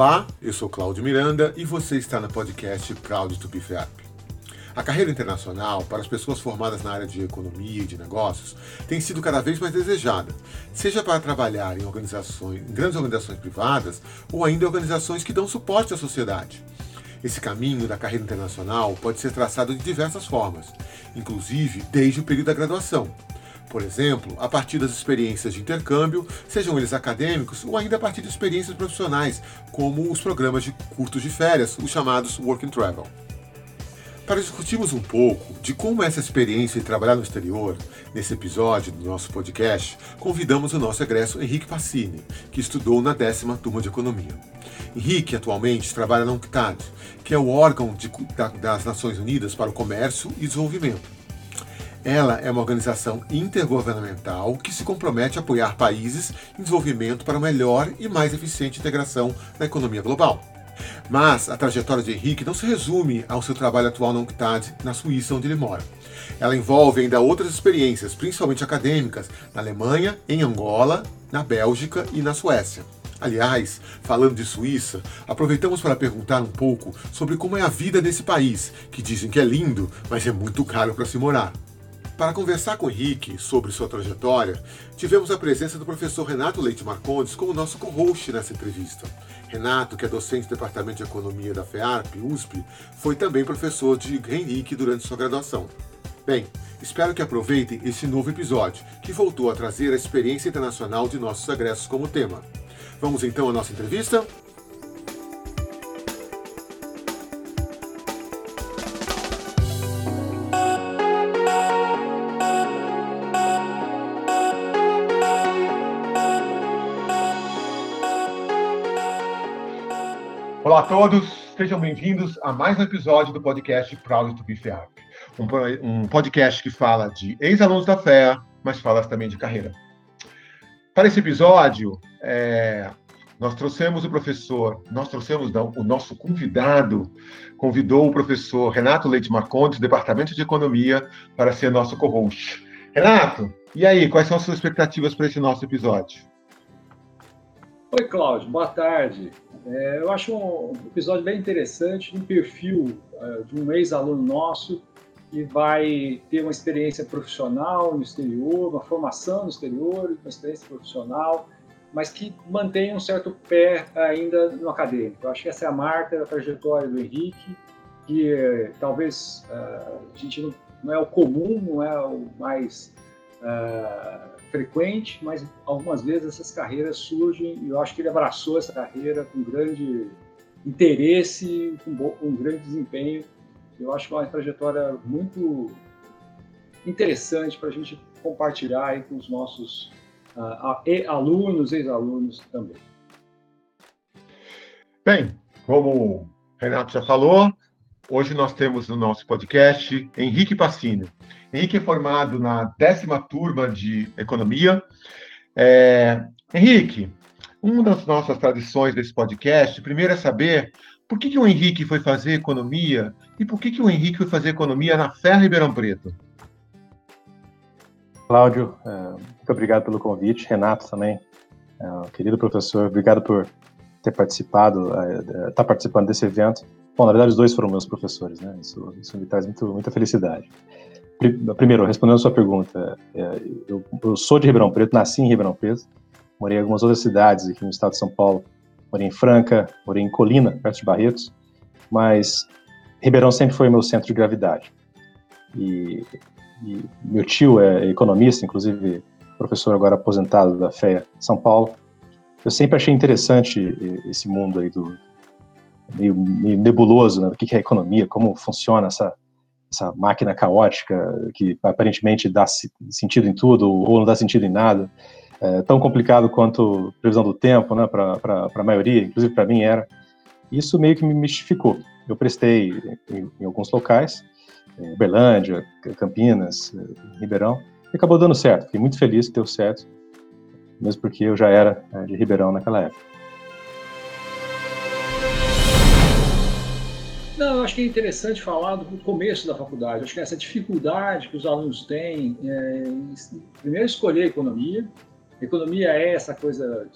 Olá, eu sou Cláudio Miranda e você está no podcast Proud to be. A carreira internacional para as pessoas formadas na área de economia e de negócios tem sido cada vez mais desejada, seja para trabalhar em organizações, em grandes organizações privadas ou ainda organizações que dão suporte à sociedade. Esse caminho da carreira internacional pode ser traçado de diversas formas, inclusive desde o período da graduação. Por exemplo, a partir das experiências de intercâmbio, sejam eles acadêmicos ou ainda a partir de experiências profissionais, como os programas de curtos de férias, os chamados Work and Travel. Para discutirmos um pouco de como essa experiência de trabalhar no exterior, nesse episódio do nosso podcast, convidamos o nosso egresso Henrique Passini, que estudou na décima turma de Economia. Henrique atualmente trabalha na UNCTAD, que é o órgão de, da, das Nações Unidas para o Comércio e Desenvolvimento. Ela é uma organização intergovernamental que se compromete a apoiar países em desenvolvimento para melhor e mais eficiente integração na economia global. Mas a trajetória de Henrique não se resume ao seu trabalho atual na UNCTAD, na Suíça, onde ele mora. Ela envolve ainda outras experiências, principalmente acadêmicas, na Alemanha, em Angola, na Bélgica e na Suécia. Aliás, falando de Suíça, aproveitamos para perguntar um pouco sobre como é a vida nesse país, que dizem que é lindo, mas é muito caro para se morar. Para conversar com o Henrique sobre sua trajetória, tivemos a presença do professor Renato Leite Marcondes como nosso co-host nessa entrevista. Renato, que é docente do Departamento de Economia da FEARP, USP, foi também professor de Henrique durante sua graduação. Bem, espero que aproveitem este novo episódio, que voltou a trazer a experiência internacional de nossos egressos como tema. Vamos então à nossa entrevista? Olá a todos, sejam bem-vindos a mais um episódio do podcast Proud to be. Um, um podcast que fala de ex-alunos da FEA, mas fala também de carreira. Para esse episódio, é, nós trouxemos o professor, nós trouxemos não, o nosso convidado, convidou o professor Renato Leite Marcondes, do Departamento de Economia, para ser nosso co-host. Renato, e aí, quais são as suas expectativas para esse nosso episódio? Oi, Cláudio, boa tarde. É, eu acho um episódio bem interessante, um perfil uh, de um ex-aluno nosso que vai ter uma experiência profissional no exterior, uma formação no exterior, uma experiência profissional, mas que mantém um certo pé ainda no acadêmico. Eu acho que essa é a marca da trajetória do Henrique, que uh, talvez uh, a gente não, não, é o comum, não é o mais frequente, mas algumas vezes essas carreiras surgem e eu acho que ele abraçou essa carreira com grande interesse, com um grande desempenho. Eu acho que é uma trajetória muito interessante para a gente compartilhar aí com os nossos uh, alunos, ex-alunos também. Bem, como o Renato já falou, hoje nós temos no nosso podcast Henrique Passini. Henrique é formado na décima turma de Economia. É, Henrique, uma das nossas tradições desse podcast, primeiro é saber por que, que o Henrique foi fazer Economia e por que, que o Henrique foi fazer Economia na Ferra Ribeirão Preto. Cláudio, é, muito obrigado pelo convite. Renato também, é, querido professor, obrigado por ter participado, estar tá participando desse evento. Bom, na verdade, os dois foram meus professores, né? Isso, isso me traz muito, muita felicidade. Primeiro, respondendo a sua pergunta, é, eu, eu, sou de Ribeirão Preto, nasci em Ribeirão Preto, morei em algumas outras cidades aqui no estado de São Paulo, morei em Franca, morei em Colina, perto de Barretos, mas Ribeirão sempre foi meu centro de gravidade. E, e meu tio é economista, inclusive professor agora aposentado da FEA São Paulo. Eu sempre achei interessante esse mundo aí do meio, meio nebuloso, né, do que é economia, como funciona essa essa máquina caótica que aparentemente dá sentido em tudo ou não dá sentido em nada, é, tão complicado quanto previsão do tempo, né, para a maioria, inclusive para mim era. Isso meio que me mistificou. Eu prestei em, em alguns locais, em Berlândia, Campinas, Ribeirão, e acabou dando certo. Fiquei muito feliz que deu certo, mesmo porque eu já era é, de Ribeirão naquela época. Não, eu acho que é interessante falar do começo da faculdade. Eu acho que essa dificuldade que os alunos têm, é, primeiro escolher economia. Economia é essa coisa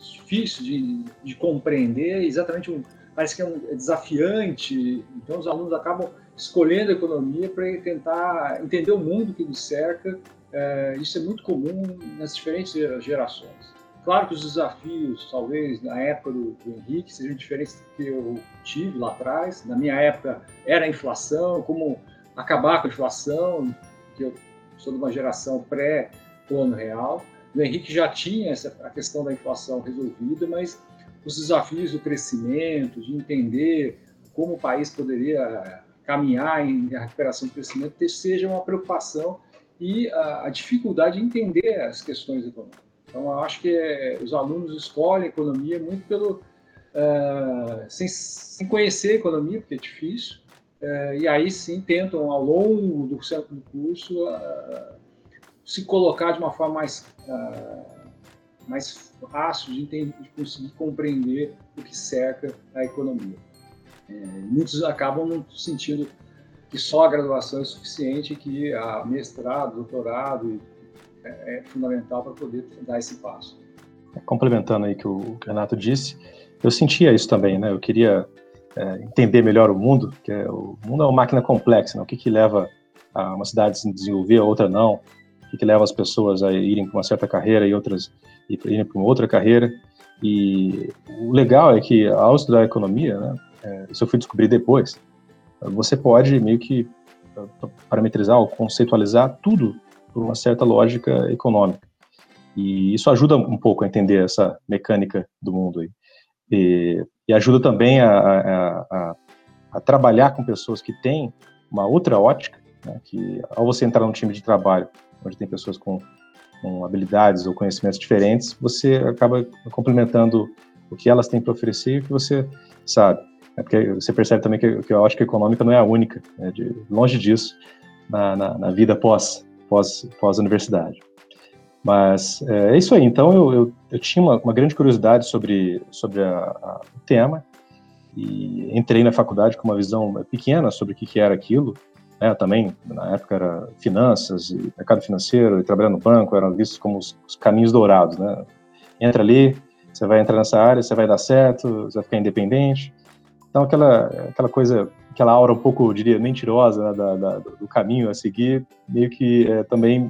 difícil de, de compreender, exatamente um, parece que é, um, é desafiante, então os alunos acabam escolhendo a economia para tentar entender o mundo que nos cerca. É, isso é muito comum nas diferentes gerações. Claro que os desafios, talvez na época do, do, Henrique, sejam diferentes do que eu tive lá atrás. Na minha época era a inflação, como acabar com a inflação, que eu sou de uma geração pré-plano real. O Henrique já tinha essa, a questão da inflação resolvida, mas os desafios do crescimento, de entender como o país poderia caminhar em recuperação do crescimento, seja uma preocupação e a, a dificuldade de entender as questões econômicas. Então, eu acho que é, os alunos escolhem economia muito pelo uh, sem, sem conhecer economia, porque é difícil, uh, e aí sim tentam, ao longo do, do curso, uh, se colocar de uma forma mais, mais fácil de, entender, de conseguir compreender o que cerca a economia. É, muitos acabam no sentido que só a graduação é suficiente, que a mestrado, doutorado é, é fundamental para poder dar esse passo. Complementando aí que o, Renato disse, eu sentia isso também, né? Eu queria é, entender melhor o mundo, que é, o mundo é uma máquina complexa, né? O que que leva a uma cidade a se desenvolver, a outra não? O que que leva as pessoas a irem para uma certa carreira e outras irem para uma outra carreira? E o legal é que ao estudar economia, né? É, isso eu fui descobrir depois. Você pode meio que parametrizar ou conceitualizar tudo por uma certa lógica econômica. E isso ajuda um pouco a entender essa mecânica do mundo aí. E, e ajuda também a, a, a, a, trabalhar com pessoas que têm uma outra ótica, né, que ao você entrar num time de trabalho, onde tem pessoas com, com habilidades ou conhecimentos diferentes, você acaba complementando o que elas têm para oferecer e o que você sabe. É porque você percebe também que, que a ótica econômica não é a única, né, de, longe disso, na, na, na vida pós pós, pós universidade. Mas é, é isso aí. Então eu, eu, eu tinha uma, uma, grande curiosidade sobre, sobre a, a, o tema e entrei na faculdade com uma visão pequena sobre o que, que era aquilo. Né? Também na época era finanças e mercado financeiro e trabalhar no banco eram vistos como os, os caminhos dourados. Né? Entra ali, você vai entrar nessa área, você vai dar certo, você vai ficar independente. Então aquela aquela coisa aquela aura um pouco, diria, mentirosa né, da, da, do caminho a seguir, meio que é, também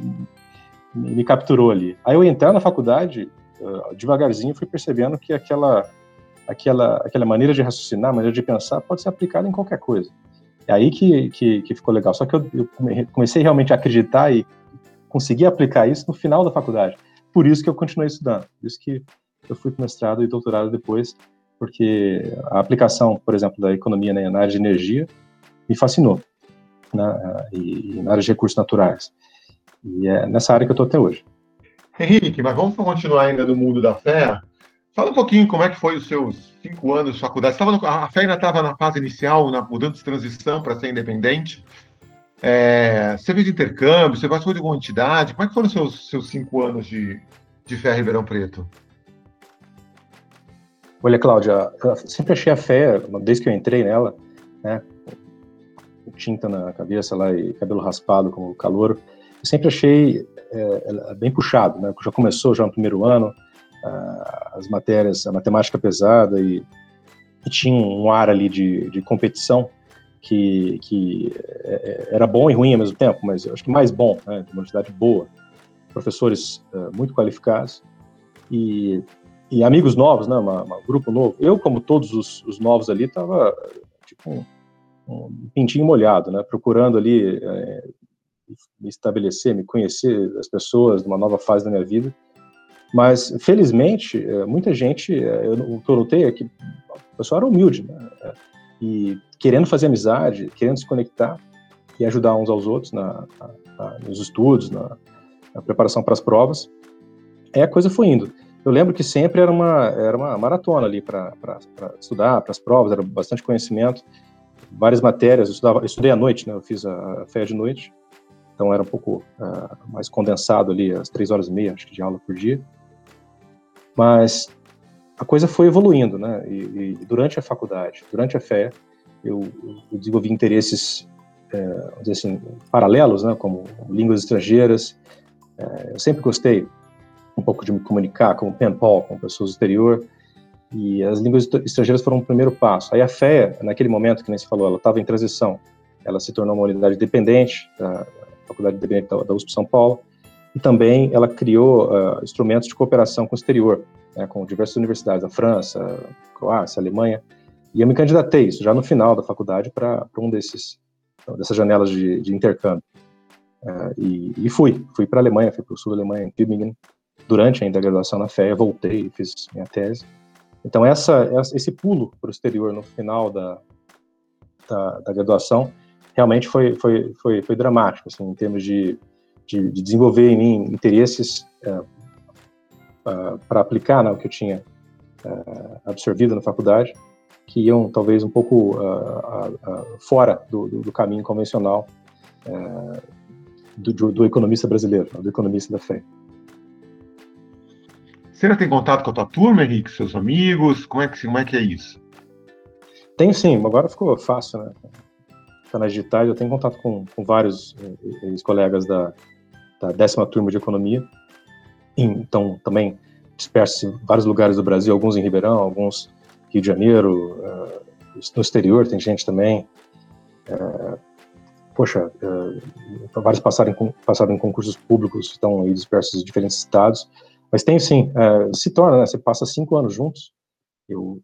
me capturou ali. Aí eu entrar na faculdade, uh, devagarzinho fui percebendo que aquela, aquela, aquela maneira de raciocinar, maneira de pensar, pode ser aplicada em qualquer coisa. É aí que, que, que ficou legal. Só que eu, eu, comecei realmente a acreditar e consegui aplicar isso no final da faculdade. Por isso que eu continuei estudando. Por isso que eu fui para mestrado e doutorado depois, porque a aplicação, por exemplo, da economia né, na área de energia me fascinou, né, e, e na área de recursos naturais. E é nessa área que eu estou até hoje. Henrique, mas vamos continuar ainda no mundo da fé. Fala um pouquinho como é que foi os seus cinco anos de faculdade. No, a fé ainda estava na fase inicial, na mudança de transição para ser independente. É, você fez intercâmbio, você participou de alguma entidade. Como é que foram os seus, seus cinco anos de, de fé Ribeirão Preto? Olha, Cláudia, sempre achei a fé, desde que eu entrei nela, né, tinta na cabeça lá e cabelo raspado como calor, eu sempre achei é, bem puxado, né, já começou já no primeiro ano, as matérias, a matemática pesada e, e tinha um ar ali de, de competição que, que é, era bom e ruim ao mesmo tempo, mas eu acho que mais bom, né, uma universidade boa, professores uh, muito qualificados e e amigos novos, né, um grupo novo. Eu, como todos os, os novos ali, estava tipo um, um, pintinho molhado, né, procurando ali é, me estabelecer, me conhecer as pessoas numa nova fase da minha vida. Mas, felizmente, é, muita gente, é, eu, eu notei é que o pessoal era humilde, né, e querendo fazer amizade, querendo se conectar e ajudar uns aos outros na, na, nos estudos, na, na preparação para as provas. Aí a coisa foi indo eu lembro que sempre era uma, era uma maratona ali para estudar, para as provas, era bastante conhecimento, várias matérias, eu, estudava, eu estudei à noite, né, eu fiz a, a fé de noite, então era um pouco uh, mais condensado ali, as três horas e meia, acho que de aula por dia, mas a coisa foi evoluindo, né, e, e durante a faculdade, durante a fé, eu, eu desenvolvi interesses, é, vamos dizer assim, paralelos, né, como línguas estrangeiras, é, eu sempre gostei um pouco de me comunicar com o pen pal, com pessoas do exterior, e as línguas estrangeiras foram o primeiro passo. Aí a FEA, naquele momento que nem se falou, ela estava em transição, ela se tornou uma unidade dependente da Faculdade Independente da, USP São Paulo, e também ela criou uh, instrumentos de cooperação com o exterior, né, com diversas universidades da França, Croácia, Alemanha, e eu me candidatei, isso já no final da faculdade, para um desses dessas janelas de, de intercâmbio. Uh, e, e, fui, fui para a Alemanha, fui para o sul da Alemanha, em Tübingen, durante ainda a graduação na FEA, voltei e fiz minha tese. Então, essa, esse pulo para o exterior no final da, da, da, graduação realmente foi, foi, foi, foi dramático, assim, em termos de, de, de desenvolver em mim interesses uh, uh, para aplicar né, o que eu tinha uh, absorvido na faculdade, que iam talvez um pouco fora do, do, caminho convencional do, do economista brasileiro, do economista da fé. Você ainda tem contato com a tua turma, Henrique, seus amigos? Como é que, como é, que é isso? Tenho sim, agora ficou fácil, né? Canais digitais, eu tenho contato com, com vários eh, colegas da, da décima turma de economia. Então, também dispersos em vários lugares do Brasil, alguns em Ribeirão, alguns Rio de Janeiro, uh, no exterior tem gente também. Uh, poxa, uh, vários passaram em, passaram em concursos públicos, estão aí dispersos em diferentes estados. Mas tem sim, é, se torna, né, você passa cinco anos juntos. Eu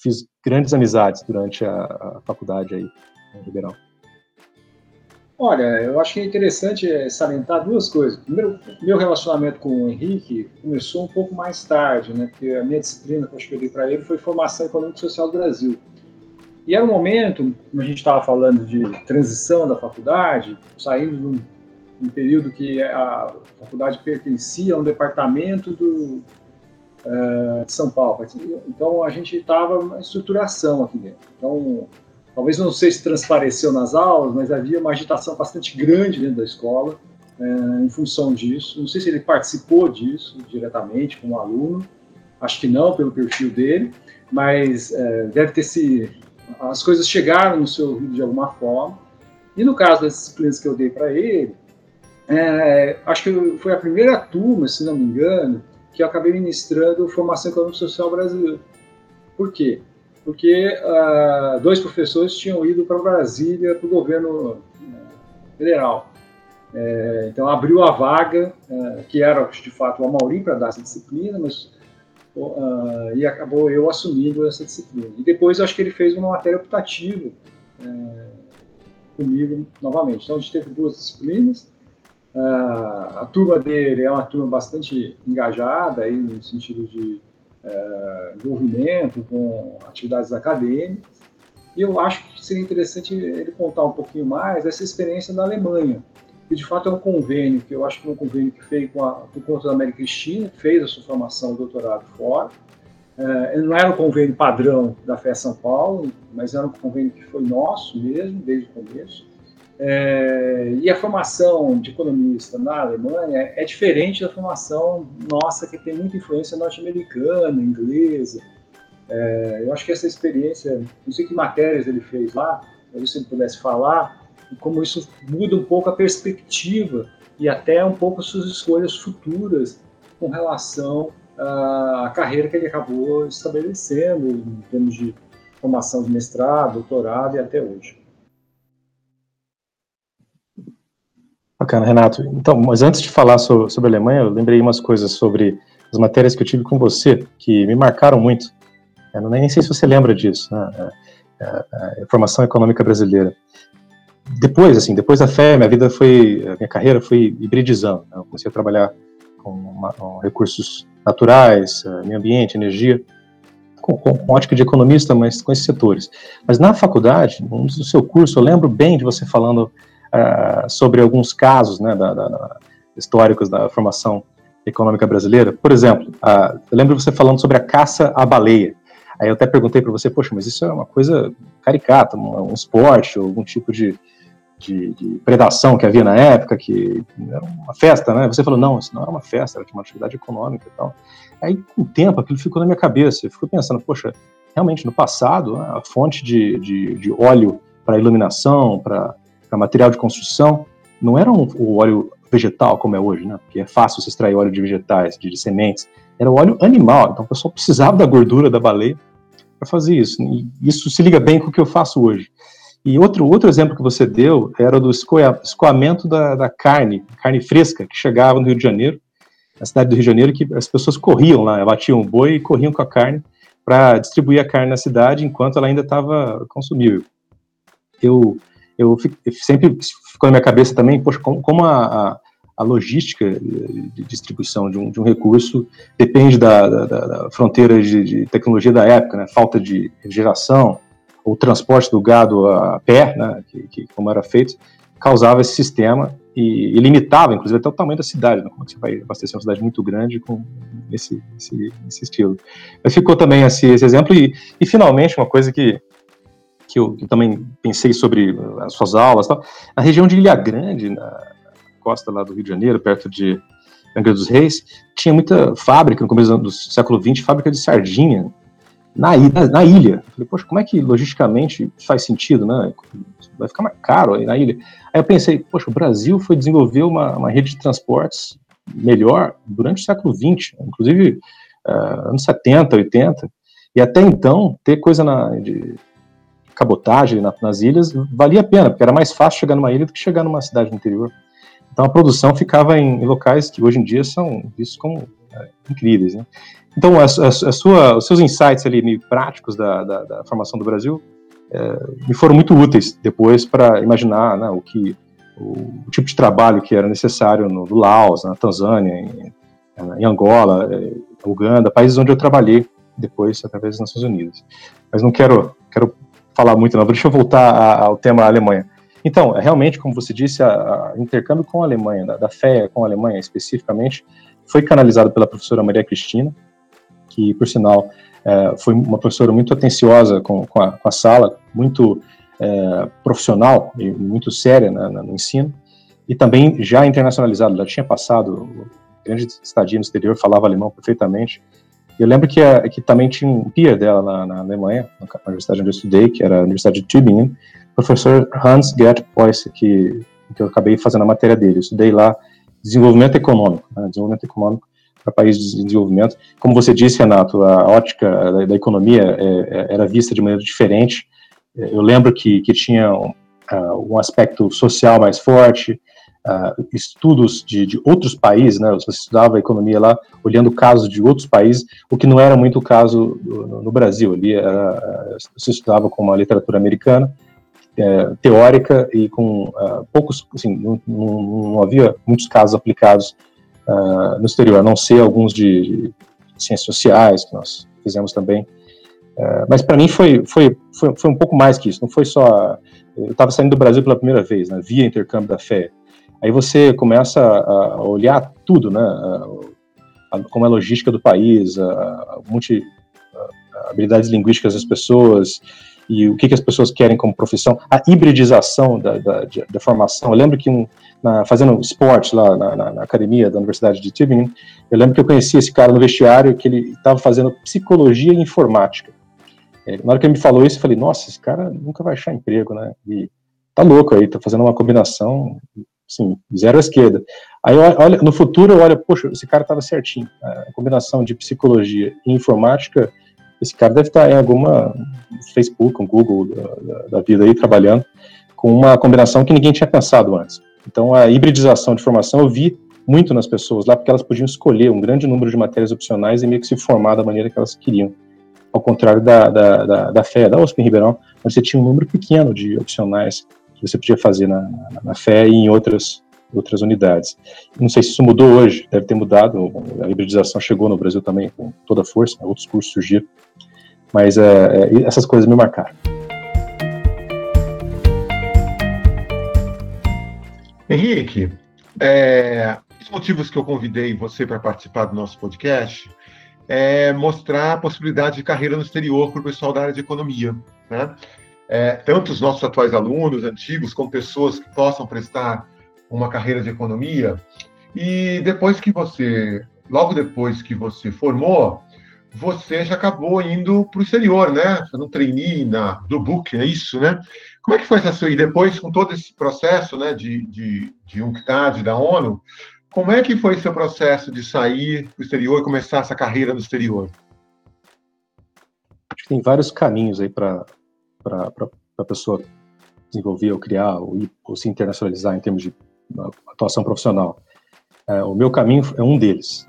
fiz grandes amizades durante a, a faculdade aí em Ribeirão. Olha, eu é interessante é, salientar duas coisas. Primeiro, meu relacionamento com o Henrique começou um pouco mais tarde, né? Porque a minha disciplina que eu escolhi para ele foi Formação Econômica e Social do Brasil. E era um momento, como a gente estava falando de transição da faculdade, saindo de um um período que a faculdade pertencia a um departamento do, uh, de São Paulo. Então a gente estava uma estruturação aqui dentro. Então, talvez não sei se transpareceu nas aulas, mas havia uma agitação bastante grande dentro da escola uh, em função disso. Não sei se ele participou disso diretamente como aluno, acho que não, pelo perfil dele, mas uh, deve ter se. As coisas chegaram no seu ouvido de alguma forma. E no caso das disciplinas que eu dei para ele, é, acho que foi a primeira turma, se não me engano, que eu acabei ministrando Formação Econômica Social Brasil. Por quê? Porque uh, dois professores tinham ido para Brasília, para o governo uh, federal. É, então abriu a vaga, uh, que era de fato o Amauri para dar essa disciplina, mas e acabou eu assumindo essa disciplina. E depois acho que ele fez uma matéria optativa é, comigo novamente. Então a gente teve duas disciplinas. Uh, a turma dele é uma turma bastante engajada aí no sentido de uh, envolvimento com atividades acadêmicas. E eu acho que seria interessante ele contar um pouquinho mais dessa experiência da Alemanha, que de fato é um convênio, que eu acho que é um convênio que fez com a, por conta da América Cristina, fez a sua formação, doutorado fora. Uh, não era um convênio padrão da FE São Paulo, mas era um convênio que foi nosso mesmo, desde o começo. É, e a formação de economista na Alemanha é diferente da formação nossa, que tem muita influência norte-americana, inglesa. É, eu acho que essa experiência, não sei que matérias ele fez lá, talvez se ele pudesse falar, e como isso muda um pouco a perspectiva e até um pouco as suas escolhas futuras com relação à carreira que ele acabou estabelecendo em termos de formação de mestrado, doutorado e até hoje. Bacana, Renato. Então, mas antes de falar sobre, sobre, a Alemanha, eu lembrei umas coisas sobre as matérias que eu tive com você, que me marcaram muito. Eu nem sei se você lembra disso, né? a, é, é, é, formação econômica brasileira. Depois, assim, depois da fé, minha vida foi, a minha carreira foi hibridizando. Né? Eu comecei a trabalhar com, uma, com recursos naturais, meio ambiente, energia, com, com, com, ótica de economista, mas com esses setores. Mas na faculdade, no seu curso, eu lembro bem de você falando uh, sobre alguns casos né, da, da, históricos da formação econômica brasileira. Por exemplo, uh, eu lembro você falando sobre a caça à baleia. Aí eu até perguntei para você, poxa, mas isso é uma coisa caricata, um, um esporte, algum tipo de, de, de, predação que havia na época, que era uma festa, né? Você falou, não, isso não era uma festa, era uma atividade econômica e tal. Aí, com o tempo, aquilo ficou na minha cabeça. Eu fico pensando, poxa, realmente, no passado, a fonte de, de, de óleo para iluminação, para para material de construção, não era um, o óleo vegetal, como é hoje, né? Porque é fácil se extrair óleo de vegetais, de, de sementes. Era o óleo animal, então o pessoal precisava da gordura da baleia para fazer isso. E isso se liga bem com o que eu faço hoje. E outro, outro exemplo que você deu era do escoamento da, da carne, carne fresca, que chegava no Rio de Janeiro, na cidade do Rio de Janeiro, que as pessoas corriam lá, batiam o boi e corriam com a carne para distribuir a carne na cidade enquanto ela ainda estava consumível. Eu, eu, sempre ficou na minha cabeça também, poxa, como, a, a, logística de distribuição de um, de um recurso depende da, da, da fronteira de, de, tecnologia da época, né? falta de refrigeração, o transporte do gado a pé, né? que, que como era feito, causava esse sistema e, e, limitava, inclusive, até o tamanho da cidade. Né? Como é que você vai abastecer uma cidade muito grande com esse, esse, esse estilo? Mas ficou também esse, esse exemplo e, e, finalmente, uma coisa que, que eu também pensei sobre as suas aulas, tal, na região de Ilha Grande, na costa lá do Rio de Janeiro, perto de Angra dos Reis, tinha muita fábrica, no começo do século XX, fábrica de sardinha, na, na, na ilha. falei, poxa, como é que logisticamente faz sentido, né? Vai ficar mais caro aí na ilha. Aí eu pensei, poxa, o Brasil foi desenvolver uma, uma rede de transportes melhor durante o século XX, inclusive uh, anos 70, 80, e até então ter coisa na, de cabotagem na, nas ilhas valia a pena, porque era mais fácil chegar numa ilha do que chegar numa cidade interior. Então a produção ficava em, em locais que hoje em dia são vistos como é, incríveis, né? Então, a, a, a, sua, os seus insights ali meio práticos da, da, da formação do Brasil é, me foram muito úteis depois para imaginar né, o que o, tipo de trabalho que era necessário no, no Laos, na Tanzânia, em, em Angola, é, Uganda, países onde eu trabalhei depois através das Nações Unidas. Mas não quero, quero falar muito, não. Deixa eu voltar ao tema Alemanha. Então, realmente, como você disse, o intercâmbio com a Alemanha, da, da FEA com a Alemanha especificamente, foi canalizado pela professora Maria Cristina, que, por sinal, é, foi uma professora muito atenciosa com, com, a, com a, sala, muito é, profissional e muito séria né, no ensino, e também já internacionalizada. Ela tinha passado grande estadia no exterior, falava alemão perfeitamente. Eu lembro que, a, que também tinha um peer dela na, na Alemanha, na universidade onde eu estudei, que era a Universidade de Tübingen, professor Hans Gert Poisse, que, que eu acabei fazendo a matéria dele. Eu estudei lá desenvolvimento econômico, né, desenvolvimento econômico para países em desenvolvimento. Como você disse, Renato, a ótica da, da economia é, é, era vista de maneira diferente. Eu lembro que, que tinha um, uh, um aspecto social mais forte, uh, estudos de, de, outros países, né? Você estudava economia lá, olhando casos de outros países, o que não era muito o caso no, no Brasil. Ali era, se estudava com uma literatura americana, é, teórica e com uh, poucos, assim, não, não, não, havia muitos casos aplicados uh, no exterior, a não ser alguns de, de, ciências sociais, que nós fizemos também. Uh, mas para mim foi, foi, foi, foi, um pouco mais que isso, não foi só. Eu estava saindo do Brasil pela primeira vez, né, via intercâmbio da fé. Aí você começa a, olhar tudo, né, como é a logística do país, a, multi, habilidades linguísticas das pessoas, e o que, que as pessoas querem como profissão, a hibridização da, da, da formação. Eu lembro que um, na, fazendo esporte lá na, na, na, academia da Universidade de Tübingen, eu lembro que eu conheci esse cara no vestiário que ele estava fazendo psicologia e informática. É, na hora que ele me falou isso, eu falei, nossa, esse cara nunca vai achar emprego, né? E tá louco aí, tá fazendo uma combinação, assim, zero à esquerda. Aí, olha, no futuro, eu olho, poxa, esse cara estava certinho. A combinação de psicologia e informática esse cara deve estar em alguma Facebook, um Google da, da, vida aí, trabalhando com uma combinação que ninguém tinha pensado antes. Então, a hibridização de formação eu vi muito nas pessoas lá, porque elas podiam escolher um grande número de matérias opcionais e meio que se formar da maneira que elas queriam. Ao contrário da, da, da, da FE, da USP em Ribeirão, onde você tinha um número pequeno de opcionais que você podia fazer na, na, FE e em outras outras unidades. Não sei se isso mudou hoje, deve ter mudado, a hibridização chegou no Brasil também com toda a força, né? outros cursos surgiram, mas é, é, essas coisas me marcaram. Henrique, é, os motivos que eu convidei você para participar do nosso podcast é mostrar a possibilidade de carreira no exterior para o pessoal da área de economia. Né? É, tanto os nossos atuais alunos, antigos, como pessoas que possam prestar uma carreira de economia. E depois que você, logo depois que você formou, você já acabou indo para o exterior, né? Fazendo um trainee na, do Book, é isso, né? Como é que foi essa sua... E depois, com todo esse processo né, de, de, de UNCTAD, da ONU, como é que foi seu processo de sair para o exterior e começar essa carreira no exterior? Acho que tem vários caminhos aí para a pessoa desenvolver ou criar ou, ou, se internacionalizar em termos de atuação profissional. É, o meu caminho é um deles.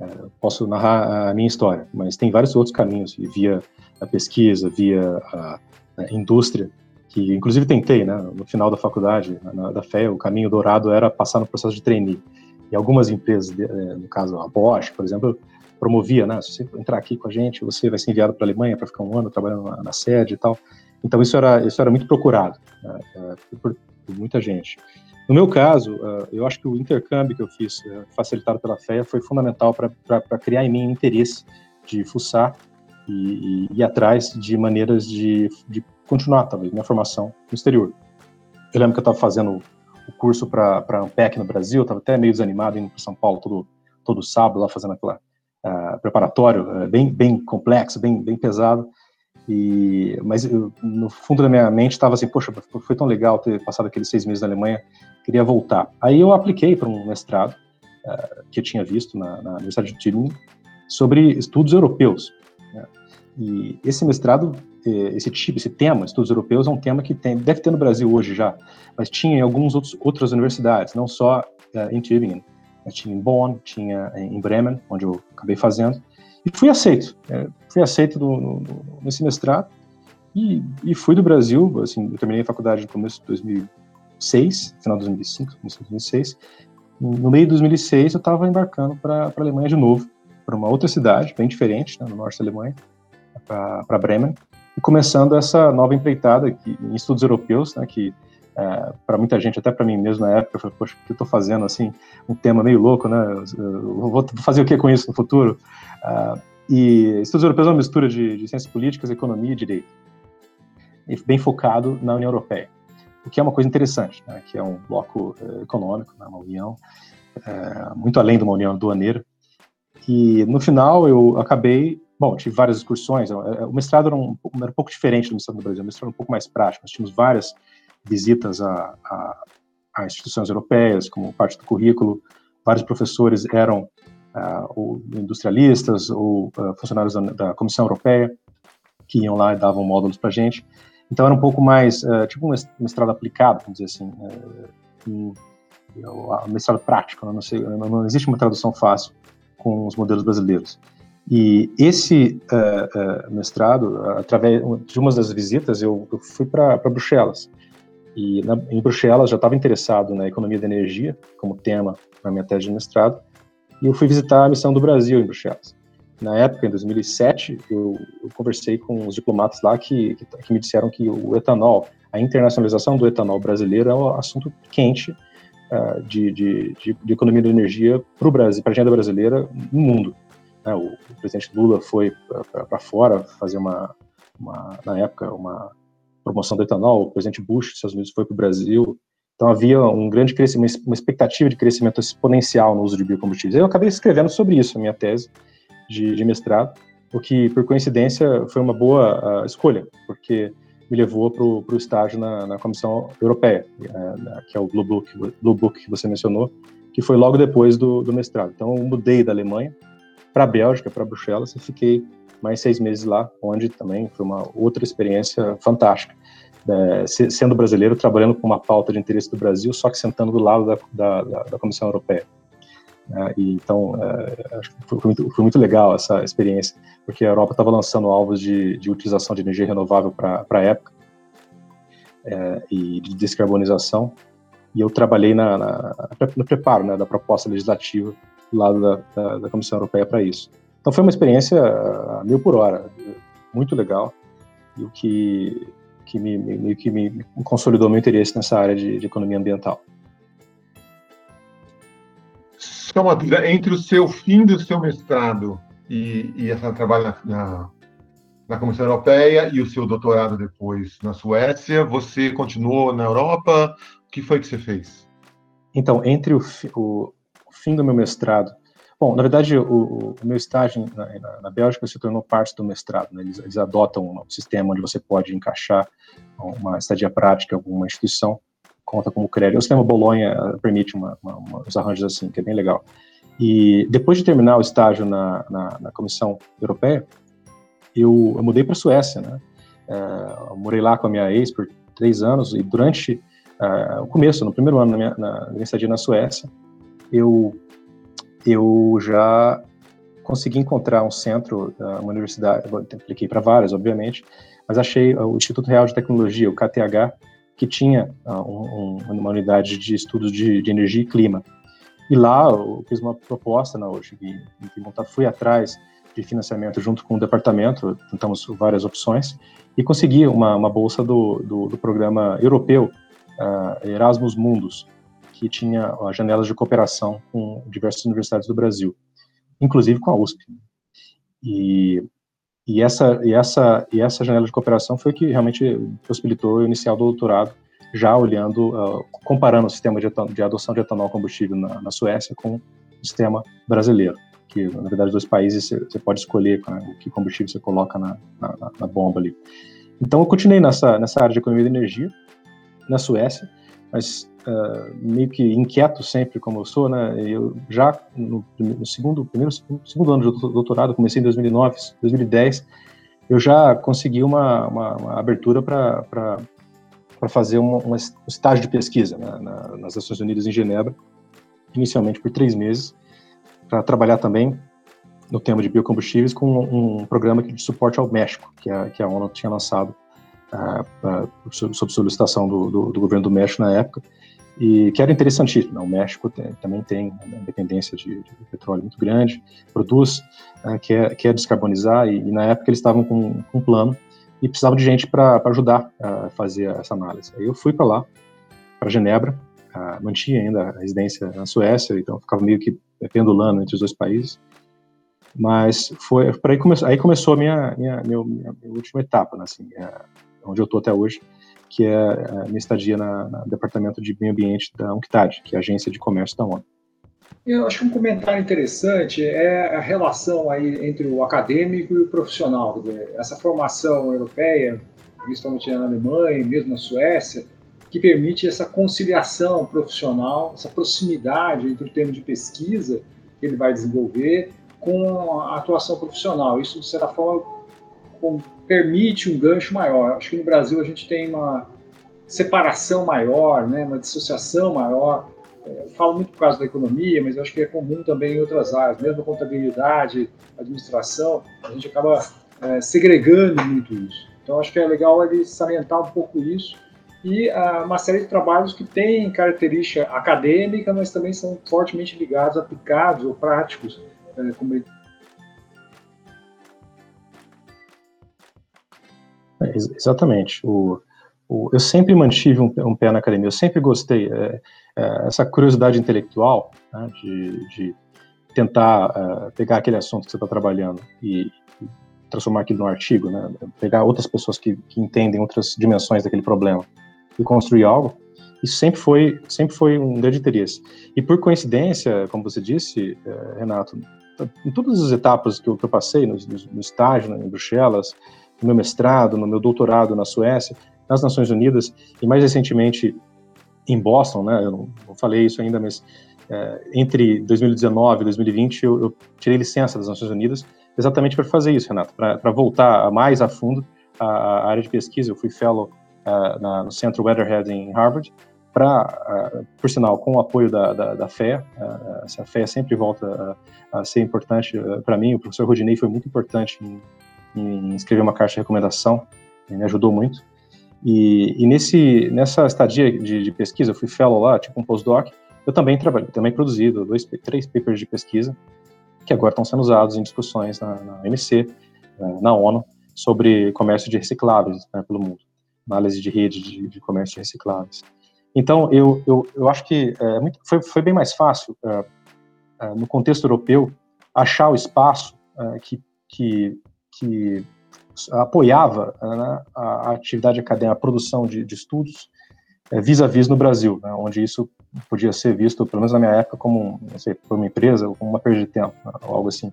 É, posso narrar a minha história, mas tem vários outros caminhos, via a pesquisa, via a, a indústria, que inclusive tentei, né, no final da faculdade, na, da FEA, o caminho dourado era passar no processo de trainee. E algumas empresas, é, no caso a Bosch, por exemplo, promovia, né, se você entrar aqui com a gente, você vai ser enviado para a Alemanha para ficar um ano trabalhando na, na, sede e tal. Então isso era isso era muito procurado né, por, por muita gente. No meu caso, uh, eu acho que o intercâmbio que eu fiz, uh, facilitado pela FEA, foi fundamental para criar em mim interesse de fuçar e, e ir atrás de maneiras de, de continuar, talvez, minha formação no exterior. Eu lembro que eu estava fazendo o curso para a Ampec no Brasil, estava até meio desanimado indo para São Paulo todo, todo sábado, lá fazendo aquela uh, preparatório, bem, bem complexo, bem, bem pesado. E, mas eu, no fundo da minha mente estava assim, poxa, foi tão legal ter passado aqueles seis meses na Alemanha, queria voltar. Aí eu apliquei para um mestrado uh, que eu tinha visto na, na Universidade de Tübingen sobre estudos europeus. Né? E esse mestrado, eh, esse tipo, esse tema, estudos europeus, é um tema que tem, deve ter no Brasil hoje já, mas tinha em algumas outras universidades, não só uh, em Tübingen, tinha em Bonn, tinha em Bremen, onde eu acabei fazendo, e fui aceito. É, fui aceito no, no, nesse mestrado e, e, fui do Brasil. Assim, eu terminei a faculdade no começo de 2006, final de 2005, começo de 2006. No meio de 2006, eu estava embarcando para a Alemanha de novo, para uma outra cidade, bem diferente, né, no norte da Alemanha, para Bremen, e começando essa nova empreitada aqui, em estudos europeus, né, que é, para muita gente, até para mim mesmo na época, eu falei, poxa, o que eu estou fazendo assim, um tema meio louco, né? Eu vou fazer o que com isso no futuro? Uh, e estudos europeus é uma mistura de, de ciências políticas, economia e direito, e bem focado na União Europeia, o que é uma coisa interessante, né? que é um bloco uh, econômico, né? uma união uh, muito além de uma união aduaneira. E no final eu acabei Bom, tive várias excursões. O mestrado era um, era um pouco diferente do mestrado no Brasil, o mestrado era um pouco mais prático. Nós tínhamos várias visitas a, a, a, instituições europeias como parte do currículo. Vários professores eram uh, ou industrialistas ou uh, funcionários da, da, Comissão Europeia que iam lá e davam módulos para gente. Então era um pouco mais, uh, tipo um mestrado aplicado, vamos dizer assim, um, um mestrado prático, né? não, sei, não existe uma tradução fácil com os modelos brasileiros. E esse uh, uh, mestrado, através de uma das visitas, eu, eu fui para Bruxelas. E na, em Bruxelas já estava interessado na economia da energia como tema na minha tese de mestrado, e eu fui visitar a missão do Brasil em Bruxelas. Na época, em 2007, eu, eu conversei com os diplomatas lá que, que, que, me disseram que o etanol, a internacionalização do etanol brasileiro é um assunto quente uh, de, de, de, de, economia da energia para o Brasil, para a agenda brasileira no mundo. Uh, o, o, presidente Lula foi para fora fazer uma, uma, na época, uma promoção do etanol, o presidente Bush dos Estados Unidos foi para o Brasil, então havia um grande crescimento, uma expectativa de crescimento exponencial no uso de biocombustíveis. Eu acabei escrevendo sobre isso, a minha tese de, de mestrado, o que, por coincidência, foi uma boa uh, escolha, porque me levou para o estágio na, na, Comissão Europeia, uh, que é o Blue Book, Blue Book que você mencionou, que foi logo depois do, do mestrado. Então, eu mudei da Alemanha para a Bélgica, para Bruxelas, e fiquei mais seis meses lá, onde também foi uma outra experiência fantástica. É, sendo brasileiro, trabalhando com uma pauta de interesse do Brasil, só que sentando do lado da, da, da Comissão Europeia. É, e, então, é, foi muito, foi muito, legal essa experiência, porque a Europa estava lançando alvos de, de, utilização de energia renovável para a época é, e de descarbonização, e eu trabalhei na, na, no preparo né, da proposta legislativa do lado da, da, da Comissão Europeia para isso. Então foi uma experiência a mil por hora, muito legal, e o que, que, me, me, que me consolidou meu interesse nessa área de, de economia ambiental. Só uma dúvida, entre o seu fim do seu mestrado e, e esse trabalho na, na, na Comissão Europeia e o seu doutorado depois na Suécia, você continuou na Europa? O que foi que você fez? Então, entre o, o, o fim do meu mestrado Bom, na verdade, o, o meu estágio na, na, na, Bélgica se tornou parte do mestrado. Né? Eles, eles, adotam um sistema onde você pode encaixar uma estadia prática alguma instituição, conta como crédito. O sistema Bolonha permite uma, uma, uma, uns arranjos assim, que é bem legal. E depois de terminar o estágio na, na Comissão Europeia, eu, eu mudei para a Suécia, né? É, morei lá com a minha ex por três anos e durante uh, o começo, no primeiro ano da minha, na, minha estadia na Suécia, eu eu já consegui encontrar um centro, uh, uma universidade, apliquei para várias, obviamente, mas achei o Instituto Real de Tecnologia, o KTH, que tinha um, uma unidade de estudos de, energia e clima. E lá eu fiz uma proposta na hoje fui atrás de financiamento junto com o departamento, tentamos várias opções, e consegui uma, uma bolsa do, do, do, programa europeu uh, Erasmus Mundus, que tinha uh, janelas de cooperação com diversas universidades do Brasil, inclusive com a USP. E, e, essa, e, essa, e essa janela de cooperação foi que realmente possibilitou o doutorado, já olhando, uh, comparando o sistema de, de, adoção de etanol combustível na, na Suécia com o sistema brasileiro que na verdade dois países você pode escolher né, que combustível você coloca na, na, na, bomba ali. Então eu continuei nessa nessa área de economia de energia na Suécia, mas uh, meio que inquieto sempre como eu sou, né? Eu já no, no segundo primeiro segundo ano de doutorado comecei em 2009, 2010 eu já consegui uma, uma, uma abertura para fazer um, um, estágio de pesquisa né, na, nas Nações Unidas em Genebra, inicialmente por três meses para trabalhar também no tema de biocombustíveis com um, programa de suporte ao México, que a, que a ONU tinha lançado uh, uh, sob, solicitação do, do, do, governo do México na época, e que era interessantíssimo. Né? O México tem, também tem uma dependência de, de, petróleo muito grande, produz, quer, quer descarbonizar, e, e, na época eles estavam com, com um plano e precisavam de gente para ajudar a fazer essa análise. Aí eu fui para lá, para Genebra, mantinha ainda a residência na Suécia, então ficava meio que pendulando entre os dois países. Mas foi aí, come, aí começou a minha, minha, minha, minha última etapa, né, assim, é, onde eu estou até hoje, que é a minha estadia na, no Departamento de Meio Ambiente da UNCTAD, que é a Agência de Comércio da ONU. Eu acho que um comentário interessante é a relação aí entre o acadêmico e o profissional. Essa formação europeia, principalmente na Alemanha, mesmo na Suécia, que permite essa conciliação profissional, essa proximidade entre o tema de pesquisa que ele vai desenvolver com a atuação profissional. Isso, de certa forma, permite um gancho maior. Acho que no Brasil a gente tem uma separação maior, né, uma dissociação maior. É, eu falo muito por causa da economia, mas acho que é comum também em outras áreas, mesmo contabilidade, administração, a gente acaba é, segregando muito isso. Então, acho que é legal ele salientar um pouco isso e uh, uma série de trabalhos que têm característica acadêmica, mas também são fortemente ligados, aplicados ou práticos, uh, como ele... é, Exatamente. O, o, eu sempre mantive um, um, pé na academia, eu sempre gostei. É, é, essa curiosidade intelectual né, de, de, tentar uh, pegar aquele assunto que você está trabalhando e, transformar aquilo num artigo, né, pegar outras pessoas que, que entendem outras dimensões daquele problema e construir algo, isso sempre foi, sempre foi um grande interesse. E por coincidência, como você disse, eh, Renato, em todas as etapas que eu, que eu passei, no, no, estágio em Bruxelas, no meu mestrado, no meu doutorado na Suécia, nas Nações Unidas e mais recentemente em Boston, né? Eu não, falei isso ainda, mas é, entre 2019 e 2020 eu, eu, tirei licença das Nações Unidas exatamente para fazer isso, Renato, para voltar mais a fundo a, área de pesquisa. Eu fui fellow uh, na, no Centro Weatherhead em Harvard, para, uh, por sinal, com o apoio da, da, da FEA, uh, essa FEA sempre volta a, a ser importante para mim, o professor Rodinei foi muito importante em, em escrever uma carta de recomendação, me ajudou muito, e, e nesse, nessa estadia de, de, pesquisa, eu fui fellow lá, tipo um postdoc, eu também trabalhei, também produzi dois, três papers de pesquisa, que agora estão sendo usados em discussões na, na MC, na ONU, sobre comércio de recicláveis né, pelo mundo análise de rede de, de comércio recicláveis. Então, eu, eu, eu acho que é, muito, foi, foi bem mais fácil, é, é, no contexto europeu, achar o espaço que, que, que apoiava né, a, atividade acadêmica, a produção de, de estudos, vis a vis no Brasil, né, onde isso podia ser visto, pelo menos na minha época, como, sei, uma empresa, como uma perda de tempo, ou algo assim.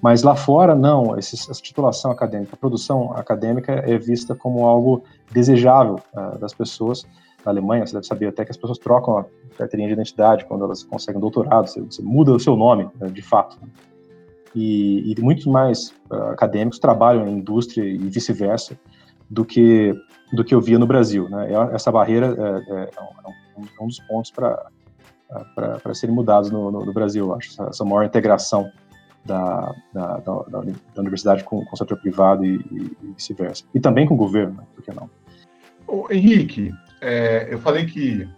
Mas lá fora, não, essa titulação acadêmica, a produção acadêmica é vista como algo desejável uh, das pessoas. Na Alemanha, você deve saber até que as pessoas trocam a carteirinha de identidade quando elas conseguem doutorado, você, você muda o seu nome, uh, de fato. E, e muitos mais uh, acadêmicos trabalham em indústria e vice-versa do que do que eu via no Brasil. Né? Essa barreira é, é, é, um, é um, dos pontos para serem mudados no, no, no Brasil, eu acho, essa maior integração da, da, da, da universidade com, com, o setor privado e, e, e vice-versa. E também com o governo, né? por que não? Ô, Henrique, é, eu falei que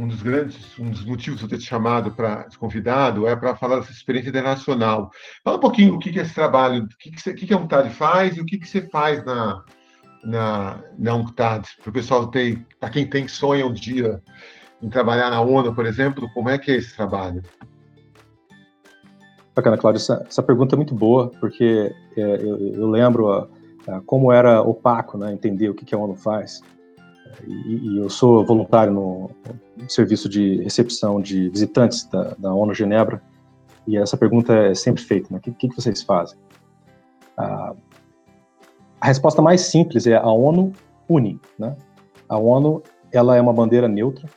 um dos grandes, um dos motivos de eu ter te chamado para convidado é para falar dessa experiência internacional. Fala um pouquinho o que, que é esse trabalho, o que, que, você, que, que a UNCTAD faz e o que, que você faz na, na, na UNCTAD, para o pessoal ter, para quem tem sonho um dia em trabalhar na ONU, por exemplo, como é que é esse trabalho? Bacana, Cláudio. Essa, essa pergunta é muito boa, porque é, eu, eu, lembro a, a, como era opaco né, entender o que, que a ONU faz. E, e eu sou voluntário no, serviço de recepção de visitantes da, da, ONU Genebra, e essa pergunta é sempre feita: né, o que, que, vocês fazem? a resposta mais simples é a ONU une. Né? A ONU ela é uma bandeira neutra,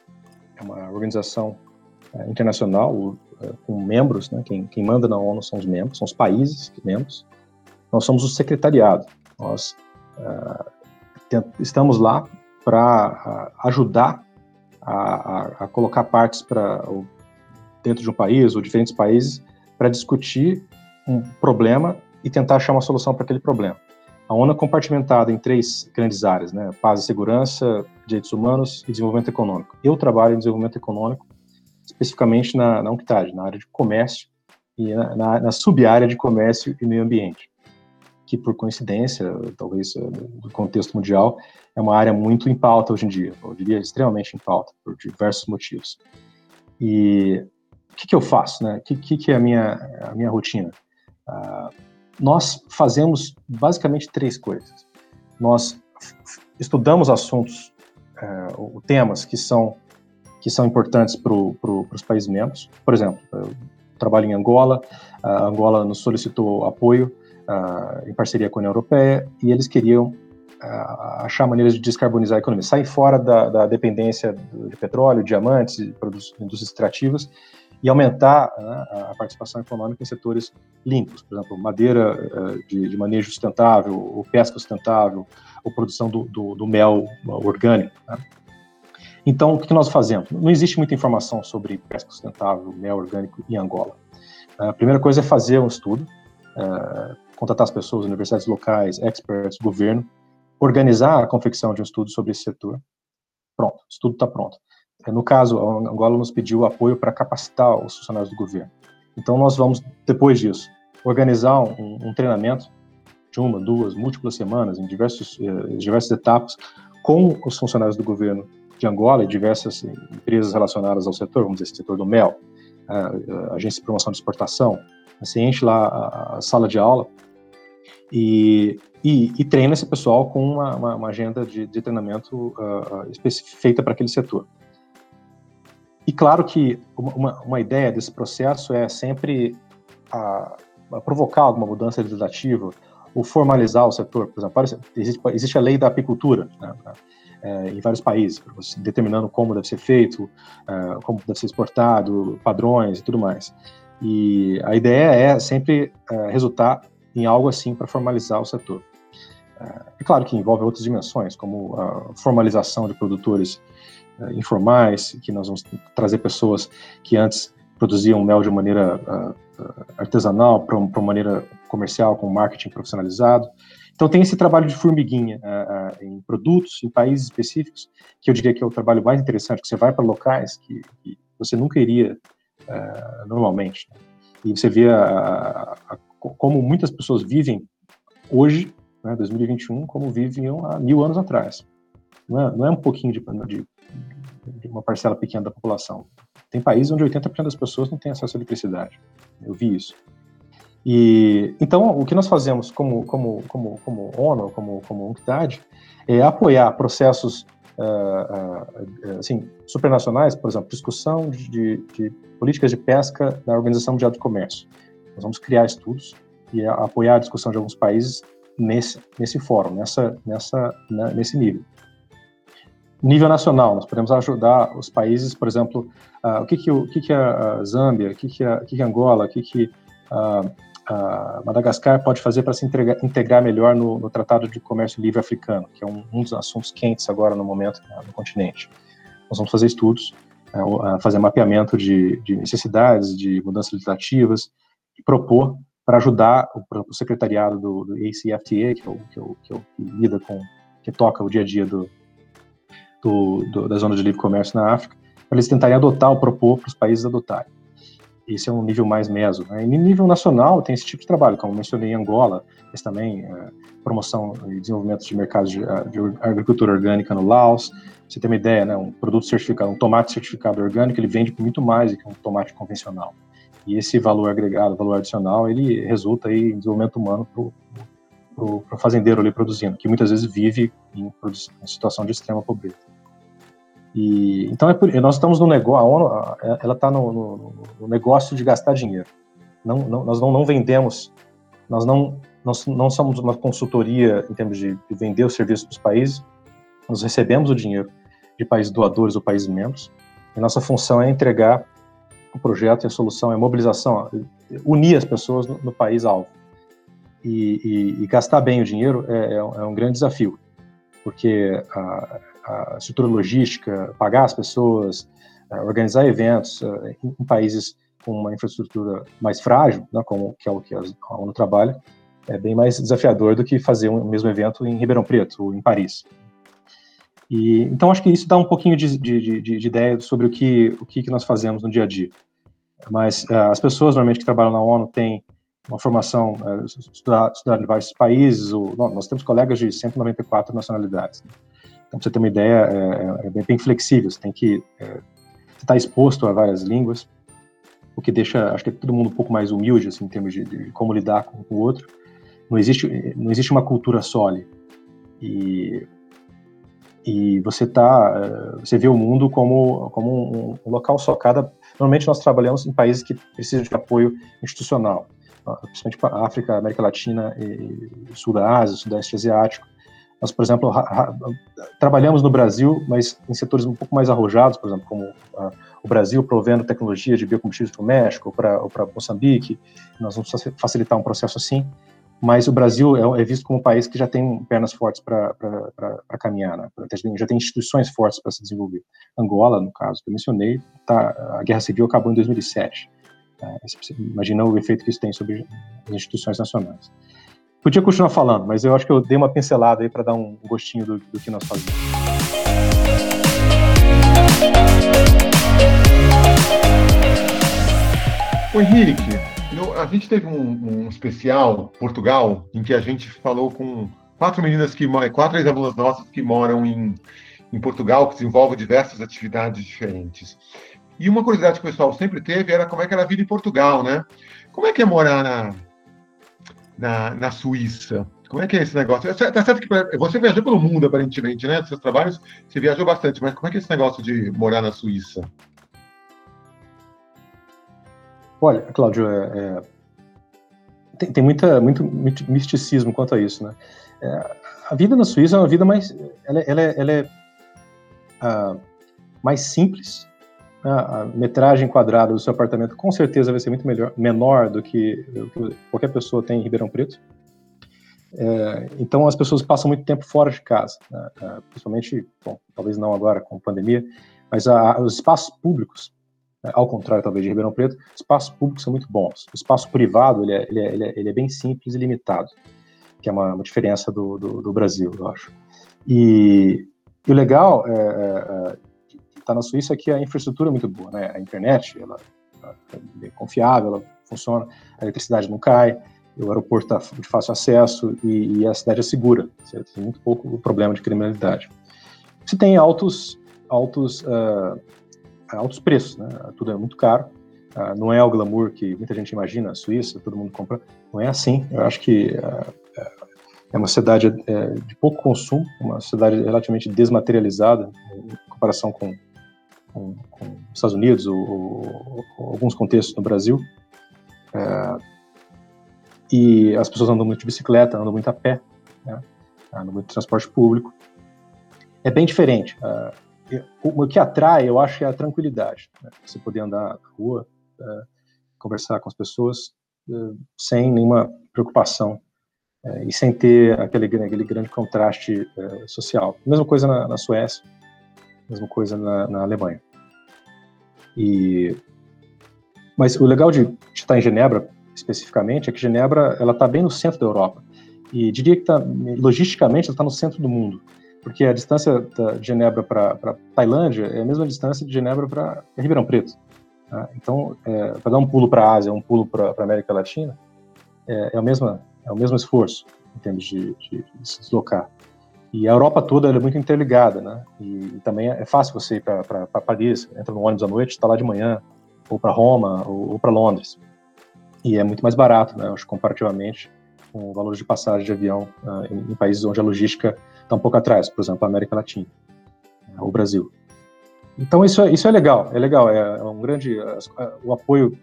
é uma organização é, internacional, com membros, né? Quem, quem, manda na ONU são os membros, são os países membros. Nós somos o secretariado. Nós uh, estamos lá para ajudar a, a, a, colocar partes para dentro de um país ou diferentes países para discutir um problema e tentar achar uma solução para aquele problema. A ONU é compartimentada em três grandes áreas, né? Paz e segurança, direitos humanos e desenvolvimento econômico. Eu trabalho em desenvolvimento econômico especificamente na, na UNCTAD, na área de comércio e na, na, na sub-área de comércio e meio ambiente, que por coincidência, talvez no contexto mundial, é uma área muito em pauta hoje em dia, eu diria extremamente em pauta, por diversos motivos. E o que, que eu faço, né? O que, que, que, é a minha, a minha rotina? Uh, nós fazemos basicamente três coisas. Nós estudamos assuntos, uh, temas que são que são importantes para pro, os países membros. Por exemplo, eu trabalho em Angola, a Angola nos solicitou apoio uh, em parceria com a União Europeia e eles queriam uh, achar maneiras de descarbonizar a economia, sair fora da, da dependência de petróleo, diamantes, produtos, indústrias extrativas e aumentar né, a participação econômica em setores limpos, por exemplo, madeira uh, de, de, manejo sustentável, ou pesca sustentável, ou produção do, do, do mel orgânico. Né? Então, o que nós fazemos? Não existe muita informação sobre pesca sustentável, mel orgânico em Angola. A primeira coisa é fazer um estudo, contatar as pessoas, universidades locais, experts, governo, organizar a confecção de um estudo sobre esse setor. Pronto, o estudo está pronto. É, no caso, a Angola nos pediu apoio para capacitar os funcionários do governo. Então, nós vamos, depois disso, organizar um, um treinamento de uma, duas, múltiplas semanas, em diversos, eh, diversas etapas, com os funcionários do governo de Angola e diversas empresas relacionadas ao setor, vamos dizer, setor do mel, a, agência de promoção de exportação, você enche lá a, a sala de aula e, e, e, treina esse pessoal com uma, uma, uma agenda de, de treinamento uh, feita para aquele setor. E claro que uma, uma ideia desse processo é sempre a, a provocar alguma mudança legislativa ou formalizar o setor. Por exemplo, existe, existe a lei da apicultura, né? é, em vários países, determinando como deve ser feito, é, como deve ser exportado, padrões e tudo mais. E a ideia é sempre é, resultar em algo assim para formalizar o setor. É claro que envolve outras dimensões, como a formalização de produtores é, informais, que nós vamos trazer pessoas que antes produziam mel de maneira uh, artesanal para uma maneira comercial, com marketing profissionalizado. Então tem esse trabalho de formiguinha uh, uh, em produtos, em países específicos, que eu diria que é o trabalho mais interessante, que você vai para locais que, que, você nunca iria uh, normalmente. Né? E você vê a, a, como muitas pessoas vivem hoje, né, 2021, como viviam há mil anos atrás. Não é, não é um pouquinho de, de, de uma parcela pequena da população. Tem países onde 80% das pessoas não têm acesso à eletricidade. Eu vi isso. E então o que nós fazemos como como como como ONU, como como UNCTAD, é apoiar processos uh, assim, supranacionais, por exemplo, discussão de, de, políticas de pesca da Organização Mundial do Comércio. Nós vamos criar estudos e apoiar a discussão de alguns países nesse, nesse fórum, nessa, nessa, né, nesse nível. Nível nacional, nós podemos ajudar os países, por exemplo, uh, o que que, o que, que a Zâmbia, o que que a, o que que Angola, o que que uh, a Madagascar pode fazer para se integrar, integrar melhor no, no, Tratado de Comércio Livre Africano, que é um, um, dos assuntos quentes agora no momento no continente. Nós vamos fazer estudos, uh, fazer mapeamento de, de necessidades, de mudanças legislativas, e propor para ajudar o, o secretariado do, do ACFTA, que é, o, que, é o, que, é o, que lida com, que toca o dia a dia do, do, do, da zona de livre comércio na África, para eles tentarem adotar ou propor para os países adotarem. Esse é um nível mais meso. Né? E no nível nacional tem esse tipo de trabalho, como mencionei em Angola, mas também é, promoção e desenvolvimento de mercados de, de, agricultura orgânica no Laos. Você tem uma ideia, né? um produto certificado, um tomate certificado orgânico, ele vende muito mais do que um tomate convencional. E esse valor agregado, valor adicional, ele resulta aí em desenvolvimento humano para o fazendeiro ali produzindo, que muitas vezes vive em, em situação de extrema pobreza. E, então, é por, nós estamos no negócio, a ONU, ela está no, no, no, negócio de gastar dinheiro. Não, não, nós não, não vendemos, nós não, nós não somos uma consultoria em termos de, de vender o serviço dos países, nós recebemos o dinheiro de países doadores ou países membros, e nossa função é entregar o projeto e a solução, é mobilização, unir as pessoas no, no país alvo. E, e, e, gastar bem o dinheiro é, é, um, é um grande desafio, porque a, a estrutura logística, pagar as pessoas, eh, organizar eventos eh, em, países com uma infraestrutura mais frágil, né, como que é o que a ONU trabalha, é bem mais desafiador do que fazer um mesmo evento em Ribeirão Preto ou em Paris. E, então, acho que isso dá um pouquinho de, de, de, de ideia sobre o que, o que nós fazemos no dia a dia. Mas uh, as pessoas, normalmente, que trabalham na ONU têm uma formação, uh, estudar, estudar em vários países, ou, nós temos colegas de 194 nacionalidades. Né? Então, você ter uma ideia, é, é, é bem flexível, você tem que é, estar exposto a várias línguas, o que deixa, acho que é todo mundo um pouco mais humilde, assim, em termos de, de como lidar com o outro. Não existe, não existe uma cultura sólida. E, e você tá, é, você vê o mundo como, como um, um local só. Cada, normalmente nós trabalhamos em países que precisam de apoio institucional, principalmente para África, América Latina, e, Sul da Ásia, Sudeste Asiático. Nós, por exemplo, trabalhamos no Brasil, mas em setores um pouco mais arrojados, por exemplo, como uh, o Brasil provendo tecnologia de biocombustíveis para o México ou para Moçambique. Nós vamos facilitar um processo assim, mas o Brasil é, é visto como um país que já tem pernas fortes para caminhar, né? já tem instituições fortes para se desenvolver. Angola, no caso que eu mencionei, tá, a Guerra Civil acabou em 2007. Tá? Imagina o efeito que isso tem sobre as instituições nacionais. Podia continuar falando, mas eu acho que eu dei uma pincelada aí para dar um gostinho do, do que nós fazemos. O Henrique, a gente teve um, um, especial Portugal em que a gente falou com quatro meninas que quatro ex-alunas nossas que moram em, em Portugal, que desenvolvem diversas atividades diferentes. E uma curiosidade que o pessoal sempre teve era como é que era a vida em Portugal, né? Como é que é morar na, na, na Suíça. Como é que é esse negócio? Tá certo que você viajou pelo mundo, aparentemente, né? Seus trabalhos, você viajou bastante, mas como é que é esse negócio de morar na Suíça? Olha, Cláudio, é, é, tem, tem muita, muito misticismo quanto a isso, né? É, a vida na Suíça é uma vida mais, ela, ela, ela é uh, mais simples, a metragem quadrada do seu apartamento com certeza vai ser muito melhor, menor do que, qualquer pessoa tem em Ribeirão Preto. É, então as pessoas passam muito tempo fora de casa, né, é, principalmente, bom, talvez não agora com a pandemia, mas a, os espaços públicos, né, ao contrário talvez de Ribeirão Preto, espaços públicos são muito bons. O espaço privado ele é, ele é, ele é, ele é bem simples e limitado, que é uma, uma diferença do, do, do, Brasil, eu acho. E, e o legal é, é, é está na Suíça que a infraestrutura é muito boa, né? A internet, ela, é confiável, ela funciona, a eletricidade não cai, o aeroporto está de fácil acesso e, e, a cidade é segura. Você tem muito pouco problema de criminalidade. Você tem altos, altos, uh, altos preços, né? Tudo é muito caro. Uh, não é o glamour que muita gente imagina, a Suíça, todo mundo compra. Não é assim. Eu acho que uh, é uma cidade é, de pouco consumo, uma cidade relativamente desmaterializada em comparação com, com, com os Estados Unidos ou, ou, ou, alguns contextos no Brasil. É, e as pessoas andam muito de bicicleta, andam muito a pé, né? andam muito de transporte público. É bem diferente. Uh, o, que atrai, eu acho, é a tranquilidade. Né? Você poder andar na rua, uh, conversar com as pessoas uh, sem nenhuma preocupação e sem ter aquele, aquele grande contraste social. Mesma coisa na, na, Suécia, mesma coisa na, na Alemanha. E mas o legal de, de, estar em Genebra especificamente é que Genebra ela está bem no centro da Europa e diria que tá, logisticamente ela está no centro do mundo porque a distância de Genebra para Tailândia é a mesma distância de Genebra para Ribeirão Preto. Tá? Então, é, para dar um pulo para a Ásia, um pulo para a América Latina, é, é, o mesmo, é o mesmo esforço em termos de, de, de se deslocar. E a Europa toda é muito interligada, né? E, e também é fácil você ir para Paris, entra no ônibus à noite, está lá de manhã, ou para Roma, ou, ou para Londres. E é muito mais barato, né? Acho comparativamente com valor de passagem de avião uh, em, em países onde a logística está um pouco atrás, por exemplo, a América Latina, né, o Brasil. Então isso é, isso é legal, é legal, é, é um grande, o apoio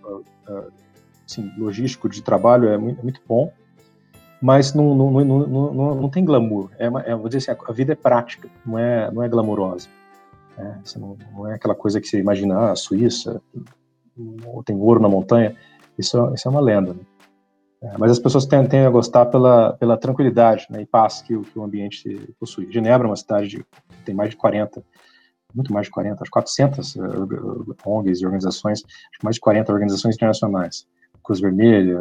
assim, logístico de trabalho é muito, é muito bom, mas não, não, não, não, não tem glamour, é, é, vou dizer assim, a vida é prática, não é, não é glamourosa. Né? Não, não, é aquela coisa que você imagina, ah, a Suíça, tem ouro na montanha, isso, isso é uma lenda. Né? É, mas as pessoas tendem a gostar pela, pela tranquilidade né, e paz que, que, o ambiente possui. Genebra é uma cidade de, que tem mais de 40, muito mais de 40, acho 400 uh, ONGs e organizações, mais de 40 organizações internacionais. Cruz Vermelha,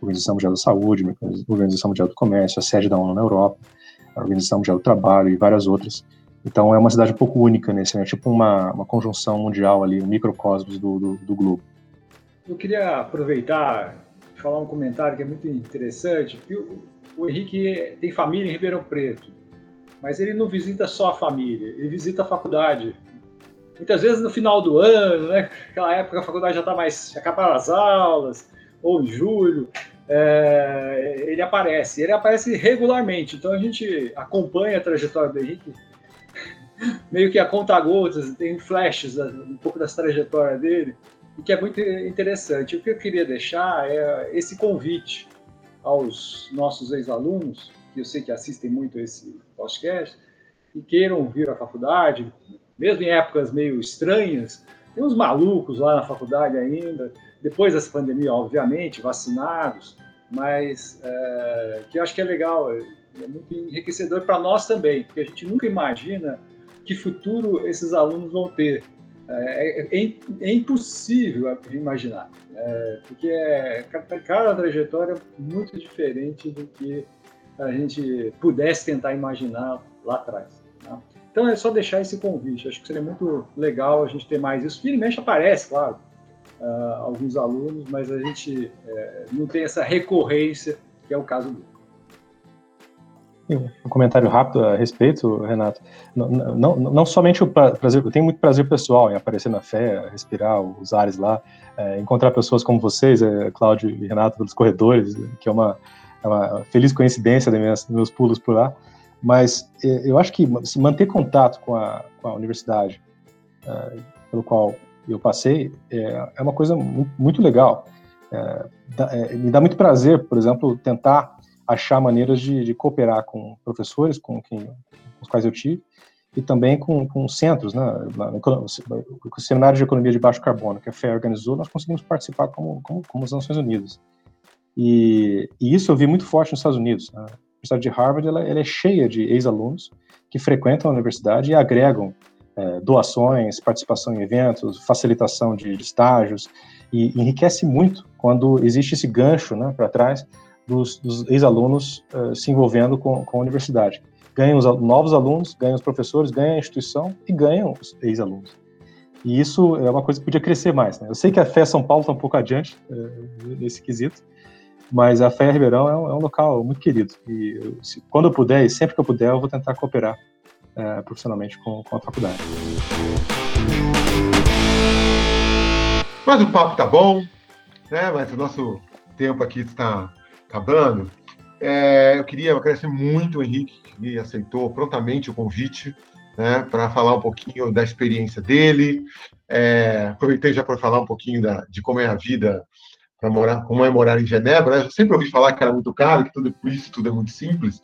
Organização Mundial da Saúde, Organização Mundial do Comércio, a sede da ONU na Europa, a Organização Mundial do Trabalho e várias outras. Então é uma cidade um pouco única nesse, né, tipo uma, uma conjunção mundial ali, um microcosmos do, do, do globo. Eu queria aproveitar falar um comentário que é muito interessante, que o, o Henrique tem família em Ribeirão Preto, mas ele não visita só a família, ele visita a faculdade. Muitas vezes no final do ano, né? Aquela época a faculdade já está mais, já acabaram as aulas, ou julho, é, ele aparece. Ele aparece regularmente, então a gente acompanha a trajetória do Henrique meio que a conta gotas, tem flashes um pouco dessa trajetória dele e que é muito interessante. O que eu queria deixar é esse convite aos nossos ex-alunos, que eu sei que assistem muito esse podcast, e queiram vir à faculdade, mesmo em épocas meio estranhas, tem uns malucos lá na faculdade ainda, depois dessa pandemia, obviamente, vacinados, mas é, que eu acho que é legal, é muito enriquecedor para nós também, porque a gente nunca imagina que futuro esses alunos vão ter. É, é, é, impossível imaginar, é, porque é cada trajetória muito diferente do que a gente pudesse tentar imaginar lá atrás. Tá? Então é só deixar esse convite. Acho que seria muito legal a gente ter mais isso. Vira e mexe aparece, claro, uh, alguns alunos, mas a gente é, não tem essa recorrência que é o caso do. Um comentário rápido a respeito, Renato. Não, não, não somente o prazer, eu tenho muito prazer pessoal em aparecer na fé, respirar os ares lá, é, encontrar pessoas como vocês, é, Cláudio e Renato, pelos corredores, que é uma, é uma feliz coincidência dos meus, meus pulos por lá. Mas eu acho que se manter contato com a, com a universidade é, pelo qual eu passei é, é uma coisa muito, legal. Dá, me dá muito prazer, por exemplo, tentar achar maneiras de, de cooperar com professores com, quem, com os quais eu tive e também com, com centros, né? O Seminário de Economia de Baixo Carbono que a FEA organizou, nós conseguimos participar como, como, como as Nações Unidas. E, e, isso eu vi muito forte nos Estados Unidos. Né? A Universidade de Harvard ela, ela é cheia de ex-alunos que frequentam a universidade e agregam é, doações, participação em eventos, facilitação de, estágios, e enriquece muito quando existe esse gancho né, para trás dos, dos ex-alunos uh, se envolvendo com, com a universidade. Ganham os novos alunos, ganham os professores, ganham a instituição e ganham os ex-alunos. E isso é uma coisa que podia crescer mais. Né? Eu sei que a Fé São Paulo está um pouco adiante uh, nesse quesito, mas a Fé Ribeirão é um, é um local muito querido. E eu, se, quando eu puder, e sempre que eu puder, eu vou tentar cooperar uh, profissionalmente com, com a faculdade. Mas o papo tá bom, né? Mas o nosso tempo aqui está acabando. é, eu queria agradecer muito o Henrique, que aceitou prontamente o convite né, para falar um pouquinho da experiência dele. É, aproveitei já para falar um pouquinho da, de como é a vida para morar, como é morar em Genebra. Né? Eu sempre ouvi falar que era muito caro, que tudo por isso tudo é muito simples.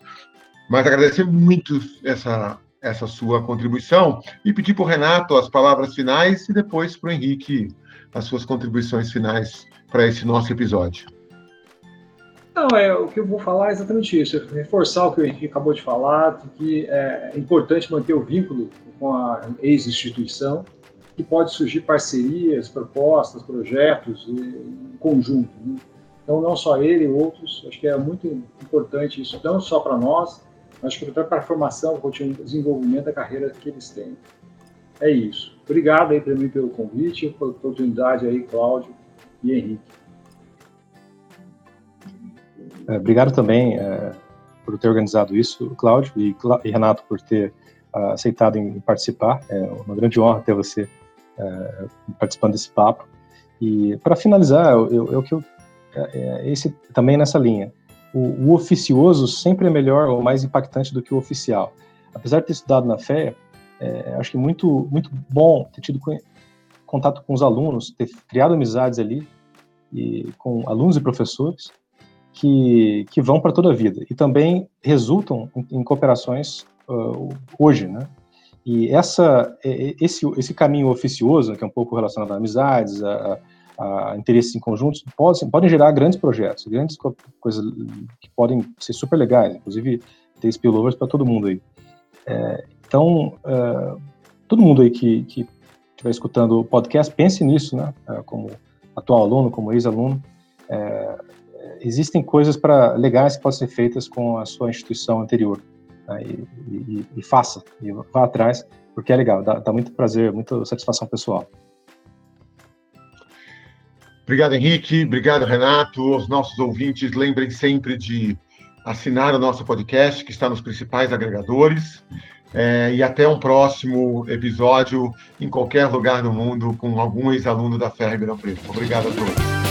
Mas agradecer muito essa, essa sua contribuição e pedir para o Renato as palavras finais e depois para o Henrique as suas contribuições finais para esse nosso episódio. Não, é, o que eu vou falar é exatamente isso, é reforçar o que o Henrique acabou de falar, que é importante manter o vínculo com a ex-instituição, que pode surgir parcerias, propostas, projetos em conjunto. Né? Então, não só ele, outros, acho que é muito importante isso, não só para nós, mas para a formação, para o desenvolvimento da carreira que eles têm. É isso. Obrigado aí para mim pelo convite, pela oportunidade aí, Cláudio e Henrique. É, obrigado também é, por ter organizado isso, Cláudio, e, e Renato por ter uh, aceitado em participar. É uma grande honra ter você uh, participando desse papo. E para finalizar, eu, eu, eu, é, esse também nessa linha. O, o, oficioso sempre é melhor ou mais impactante do que o oficial. Apesar de ter estudado na FEA, é, acho que muito muito bom ter tido contato com os alunos, ter criado amizades ali e com alunos e professores que, que vão para toda a vida e também resultam em, em cooperações uh, hoje, né? E essa, esse, esse caminho oficioso, que é um pouco relacionado a amizades, a, a interesses em conjuntos, pode, podem gerar grandes projetos, grandes coisas que podem ser super legais, inclusive ter spillovers para todo mundo aí. É, então, uh, todo mundo aí que, estiver escutando o podcast, pense nisso, né? Uh, como atual aluno, como ex-aluno. É, existem coisas para legais que podem ser feitas com a sua instituição anterior. Né, e, e, e, faça, e vá atrás, porque é legal, dá, dá muito prazer, muita satisfação pessoal. Obrigado, Henrique. Obrigado, Renato. Os nossos ouvintes, lembrem sempre de assinar o nosso podcast, que está nos principais agregadores. É, e até um próximo episódio em qualquer lugar do mundo com algum ex-aluno da Ferro Ribeirão Preto. Obrigado a todos.